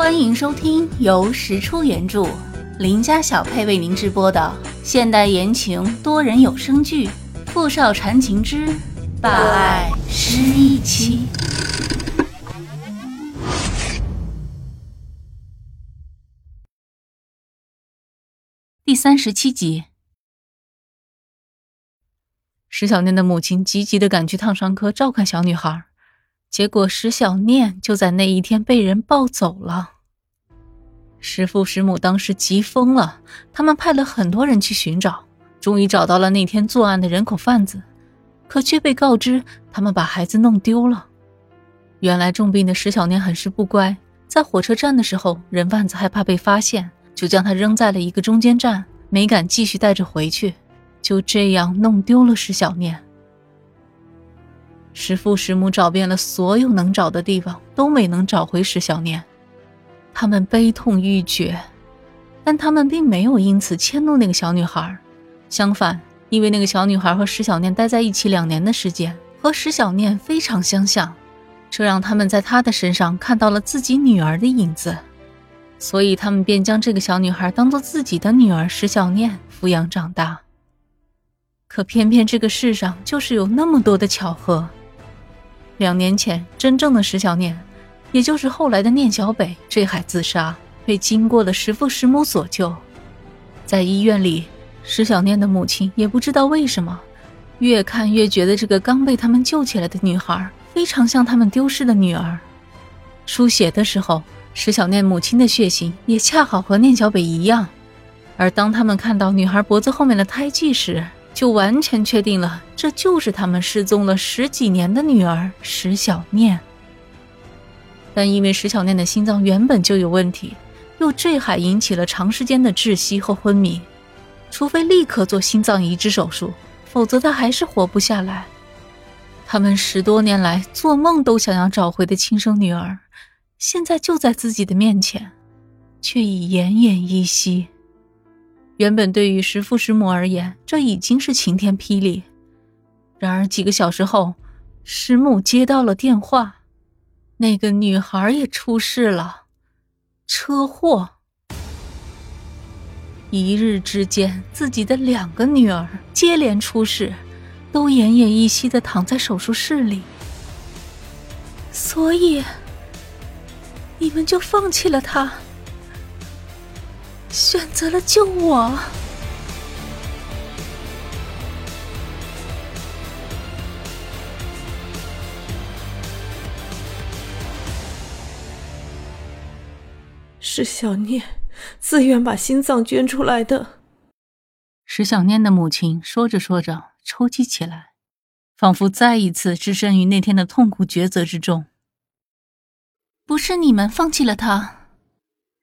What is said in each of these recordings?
欢迎收听由石出原著、林家小配为您直播的现代言情多人有声剧《富少缠情之霸爱失忆妻》第三十七集。石小念的母亲急急的赶去烫伤科照看小女孩。结果石小念就在那一天被人抱走了。石父石母当时急疯了，他们派了很多人去寻找，终于找到了那天作案的人口贩子，可却被告知他们把孩子弄丢了。原来重病的石小念很是不乖，在火车站的时候，人贩子害怕被发现，就将他扔在了一个中间站，没敢继续带着回去，就这样弄丢了石小念。石父石母找遍了所有能找的地方，都没能找回石小念。他们悲痛欲绝，但他们并没有因此迁怒那个小女孩。相反，因为那个小女孩和石小念待在一起两年的时间，和石小念非常相像，这让他们在她的身上看到了自己女儿的影子，所以他们便将这个小女孩当做自己的女儿石小念抚养长大。可偏偏这个世上就是有那么多的巧合。两年前，真正的石小念，也就是后来的念小北坠海自杀，被经过的石父石母所救。在医院里，石小念的母亲也不知道为什么，越看越觉得这个刚被他们救起来的女孩非常像他们丢失的女儿。输血的时候，石小念母亲的血型也恰好和念小北一样。而当他们看到女孩脖子后面的胎记时，就完全确定了，这就是他们失踪了十几年的女儿石小念。但因为石小念的心脏原本就有问题，又坠海引起了长时间的窒息和昏迷，除非立刻做心脏移植手术，否则她还是活不下来。他们十多年来做梦都想要找回的亲生女儿，现在就在自己的面前，却已奄奄一息。原本对于石父石母而言，这已经是晴天霹雳。然而几个小时后，石母接到了电话，那个女孩也出事了，车祸。一日之间，自己的两个女儿接连出事，都奄奄一息的躺在手术室里。所以，你们就放弃了她？选择了救我，是小念自愿把心脏捐出来的。石小念的母亲说着说着抽泣起来，仿佛再一次置身于那天的痛苦抉择之中。不是你们放弃了他。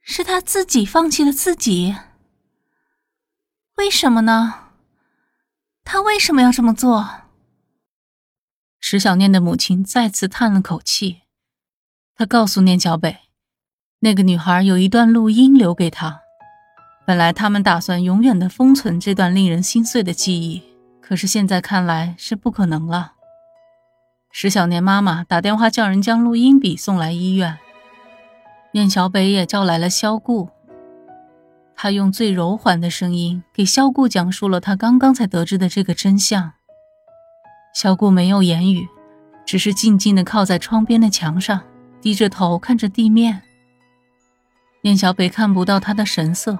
是他自己放弃了自己，为什么呢？他为什么要这么做？石小念的母亲再次叹了口气，她告诉念小北，那个女孩有一段录音留给他，本来他们打算永远的封存这段令人心碎的记忆，可是现在看来是不可能了。石小念妈妈打电话叫人将录音笔送来医院。燕小北也叫来了萧顾，他用最柔缓的声音给萧顾讲述了他刚刚才得知的这个真相。萧顾没有言语，只是静静地靠在窗边的墙上，低着头看着地面。燕小北看不到他的神色，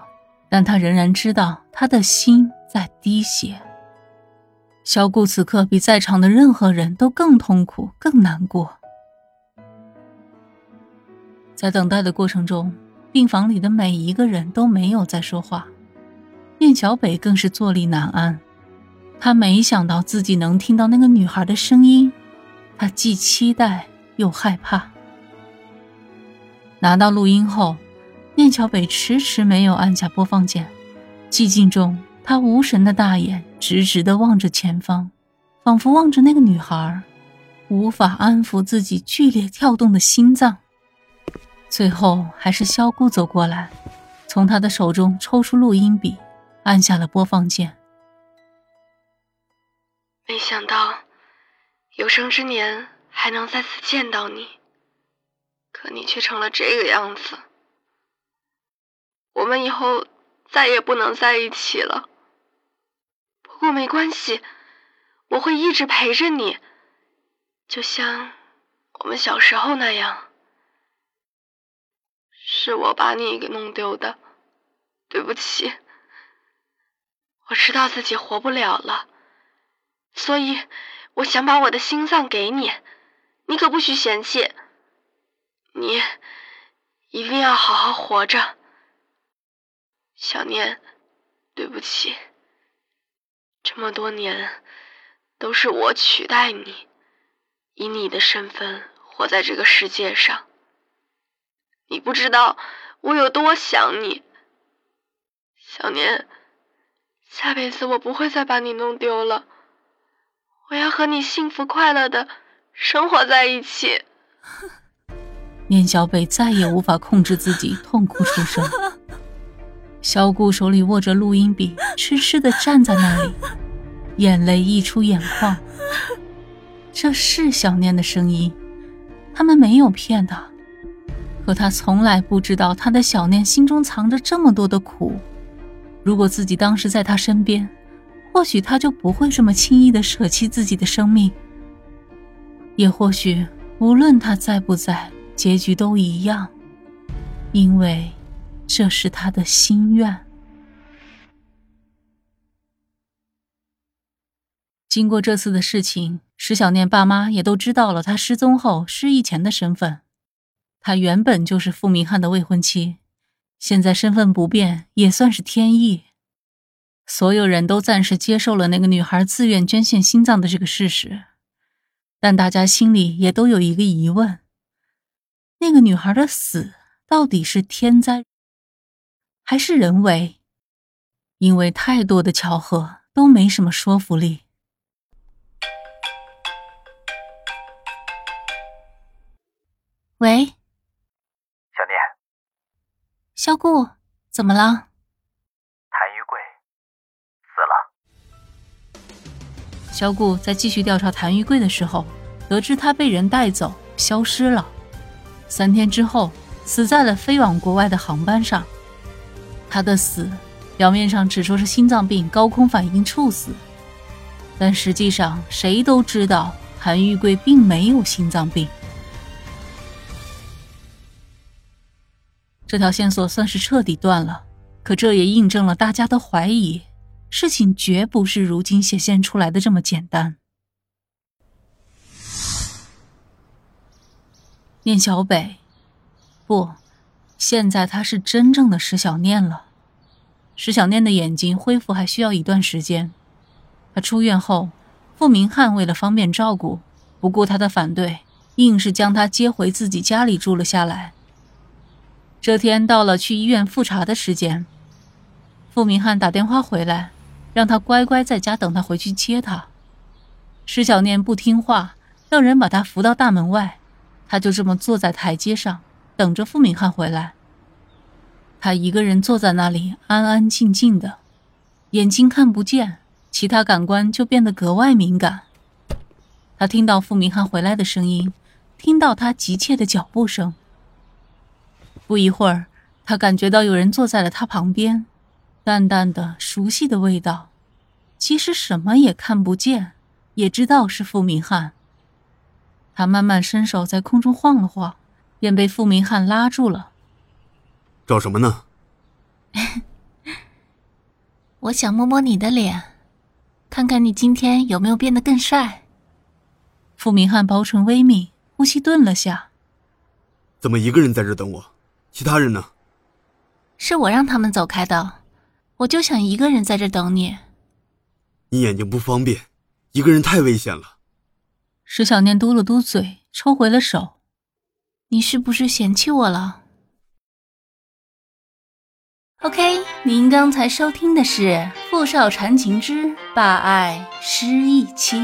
但他仍然知道他的心在滴血。萧顾此刻比在场的任何人都更痛苦、更难过。在等待的过程中，病房里的每一个人都没有再说话，念小北更是坐立难安。他没想到自己能听到那个女孩的声音，他既期待又害怕。拿到录音后，念小北迟迟没有按下播放键，寂静中，他无神的大眼直直地望着前方，仿佛望着那个女孩，无法安抚自己剧烈跳动的心脏。最后还是萧姑走过来，从他的手中抽出录音笔，按下了播放键。没想到有生之年还能再次见到你，可你却成了这个样子。我们以后再也不能在一起了。不过没关系，我会一直陪着你，就像我们小时候那样。是我把你给弄丢的，对不起。我知道自己活不了了，所以我想把我的心脏给你，你可不许嫌弃。你一定要好好活着，小念，对不起。这么多年都是我取代你，以你的身份活在这个世界上。你不知道我有多想你，小年。下辈子我不会再把你弄丢了，我要和你幸福快乐的生活在一起。念小北再也无法控制自己，痛哭出声。小顾手里握着录音笔，痴痴的站在那里，眼泪溢出眼眶。这是小念的声音，他们没有骗他。可他从来不知道，他的小念心中藏着这么多的苦。如果自己当时在他身边，或许他就不会这么轻易的舍弃自己的生命。也或许，无论他在不在，结局都一样，因为这是他的心愿。经过这次的事情，石小念爸妈也都知道了他失踪后失忆前的身份。她原本就是傅明翰的未婚妻，现在身份不变也算是天意。所有人都暂时接受了那个女孩自愿捐献心脏的这个事实，但大家心里也都有一个疑问：那个女孩的死到底是天灾还是人为？因为太多的巧合都没什么说服力。喂。萧顾，怎么了？谭玉贵死了。萧顾在继续调查谭玉贵的时候，得知他被人带走，消失了。三天之后，死在了飞往国外的航班上。他的死，表面上只说是心脏病、高空反应猝死，但实际上谁都知道，谭玉贵并没有心脏病。这条线索算是彻底断了，可这也印证了大家的怀疑：事情绝不是如今显现出来的这么简单。念小北，不，现在他是真正的石小念了。石小念的眼睛恢复还需要一段时间。他出院后，傅明翰为了方便照顾，不顾他的反对，硬是将他接回自己家里住了下来。这天到了去医院复查的时间，傅明翰打电话回来，让他乖乖在家等他回去接他。施小念不听话，让人把他扶到大门外，他就这么坐在台阶上等着傅明翰回来。他一个人坐在那里，安安静静的，眼睛看不见，其他感官就变得格外敏感。他听到傅明翰回来的声音，听到他急切的脚步声。不一会儿，他感觉到有人坐在了他旁边，淡淡的、熟悉的味道。其实什么也看不见，也知道是傅明翰。他慢慢伸手在空中晃了晃，便被傅明翰拉住了。找什么呢？我想摸摸你的脸，看看你今天有没有变得更帅。傅明翰薄唇微抿，呼吸顿了下。怎么一个人在这等我？其他人呢？是我让他们走开的，我就想一个人在这等你。你眼睛不方便，一个人太危险了。石小念嘟了嘟嘴，抽回了手。你是不是嫌弃我了？OK，您刚才收听的是《富少缠情之霸爱失忆妻》。